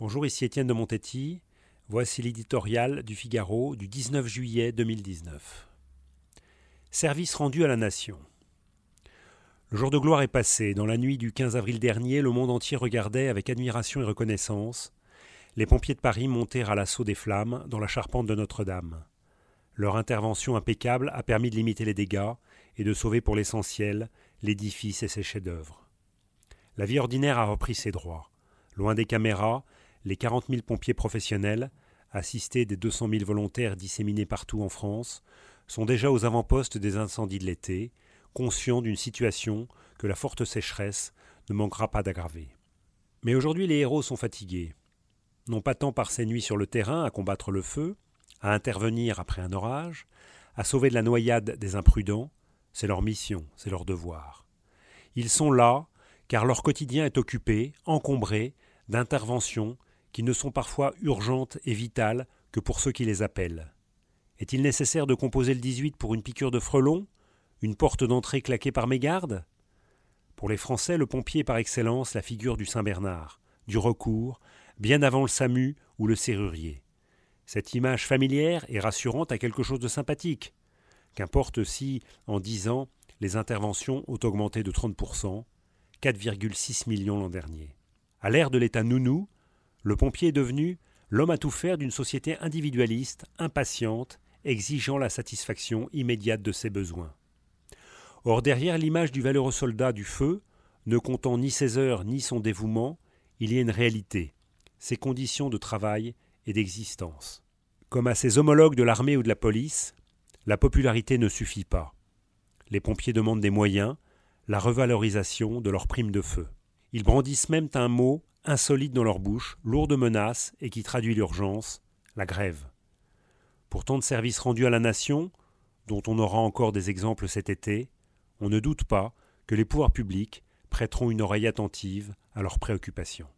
Bonjour, ici Étienne de Montetti. Voici l'éditorial du Figaro du 19 juillet 2019. Service rendu à la nation. Le jour de gloire est passé. Dans la nuit du 15 avril dernier, le monde entier regardait avec admiration et reconnaissance les pompiers de Paris monter à l'assaut des flammes dans la charpente de Notre-Dame. Leur intervention impeccable a permis de limiter les dégâts et de sauver pour l'essentiel l'édifice et ses chefs-d'œuvre. La vie ordinaire a repris ses droits. Loin des caméras, les 40 000 pompiers professionnels, assistés des 200 000 volontaires disséminés partout en France, sont déjà aux avant-postes des incendies de l'été, conscients d'une situation que la forte sécheresse ne manquera pas d'aggraver. Mais aujourd'hui les héros sont fatigués, non pas tant par ces nuits sur le terrain à combattre le feu, à intervenir après un orage, à sauver de la noyade des imprudents, c'est leur mission, c'est leur devoir. Ils sont là, car leur quotidien est occupé, encombré, d'interventions qui ne sont parfois urgentes et vitales que pour ceux qui les appellent. Est-il nécessaire de composer le 18 pour une piqûre de frelon Une porte d'entrée claquée par mégarde? Pour les Français, le pompier est par excellence la figure du Saint-Bernard, du recours, bien avant le SAMU ou le serrurier. Cette image familière et rassurante a quelque chose de sympathique. Qu'importe si, en dix ans, les interventions ont augmenté de 30%, 4,6 millions l'an dernier. À l'ère de l'État nounou, le pompier est devenu l'homme à tout faire d'une société individualiste, impatiente, exigeant la satisfaction immédiate de ses besoins. Or, derrière l'image du valeureux soldat du feu, ne comptant ni ses heures ni son dévouement, il y a une réalité, ses conditions de travail et d'existence. Comme à ses homologues de l'armée ou de la police, la popularité ne suffit pas. Les pompiers demandent des moyens, la revalorisation de leurs primes de feu. Ils brandissent même un mot insolite dans leur bouche, lourd de menaces et qui traduit l'urgence, la grève. Pour tant de services rendus à la nation, dont on aura encore des exemples cet été, on ne doute pas que les pouvoirs publics prêteront une oreille attentive à leurs préoccupations.